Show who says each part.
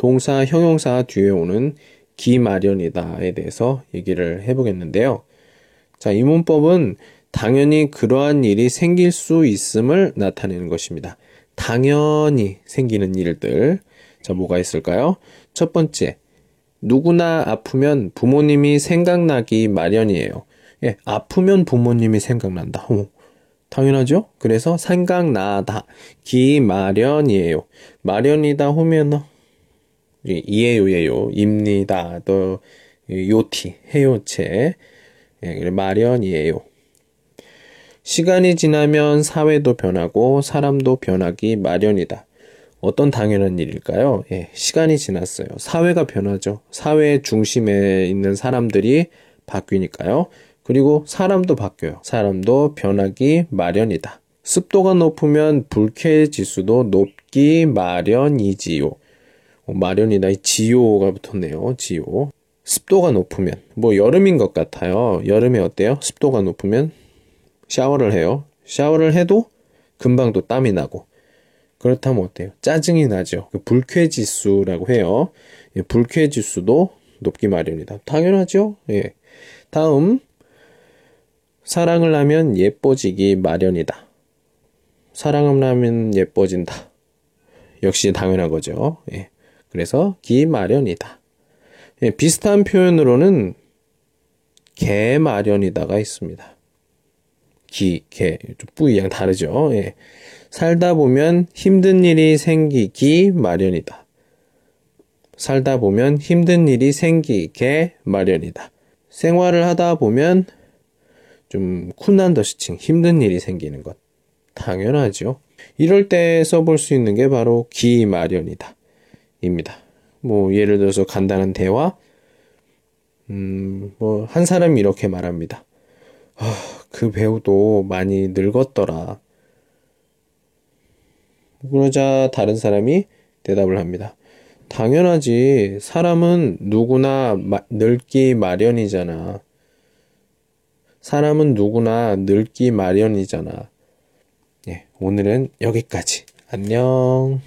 Speaker 1: 동사, 형용사 뒤에 오는 기 마련이다에 대해서 얘기를 해보겠는데요. 자, 이 문법은 당연히 그러한 일이 생길 수 있음을 나타내는 것입니다. 당연히 생기는 일들. 자, 뭐가 있을까요? 첫 번째, 누구나 아프면 부모님이 생각나기 마련이에요. 예, 아프면 부모님이 생각난다. 오, 당연하죠? 그래서 생각나다. 기 마련이에요. 마련이다 하면 이에요, 예요. 입니다. 또 요티, 해요체. 예, 마련이에요. 시간이 지나면 사회도 변하고 사람도 변하기 마련이다. 어떤 당연한 일일까요? 예, 시간이 지났어요. 사회가 변하죠. 사회 중심에 있는 사람들이 바뀌니까요. 그리고 사람도 바뀌어요. 사람도 변하기 마련이다. 습도가 높으면 불쾌 지수도 높기 마련이지요. 어, 마련이다. 지요가 붙었네요. 지요. 습도가 높으면 뭐 여름인 것 같아요. 여름에 어때요? 습도가 높으면 샤워를 해요. 샤워를 해도 금방 또 땀이 나고 그렇다면 어때요? 짜증이 나죠. 그 불쾌 지수라고 해요. 예, 불쾌 지수도 높기 마련이다. 당연하죠. 예. 다음 사랑을 하면 예뻐지기 마련이다. 사랑을 하면 예뻐진다. 역시 당연한 거죠. 예. 그래서 기 마련이다. 예, 비슷한 표현으로는 개 마련이다가 있습니다. 기, 개, 좀 뿌이양 다르죠. 예. 살다 보면 힘든 일이 생기기 마련이다. 살다 보면 힘든 일이 생기게 마련이다. 생활을 하다 보면 좀 쿤난 더시칭 힘든 일이 생기는 것 당연하죠. 이럴 때 써볼 수 있는 게 바로 기 마련이다 입니다. 뭐 예를 들어서 간단한 대화 음 뭐 한 사람이 이렇게 말합니다. 아, 그 배우도 많이 늙었더라. 그러자 다른 사람이 대답을 합니다. 당연하지. 사람은 누구나 마, 늙기 마련이잖아. 사람은 누구나 늙기 마련이잖아. 예, 오늘은 여기까지. 안녕.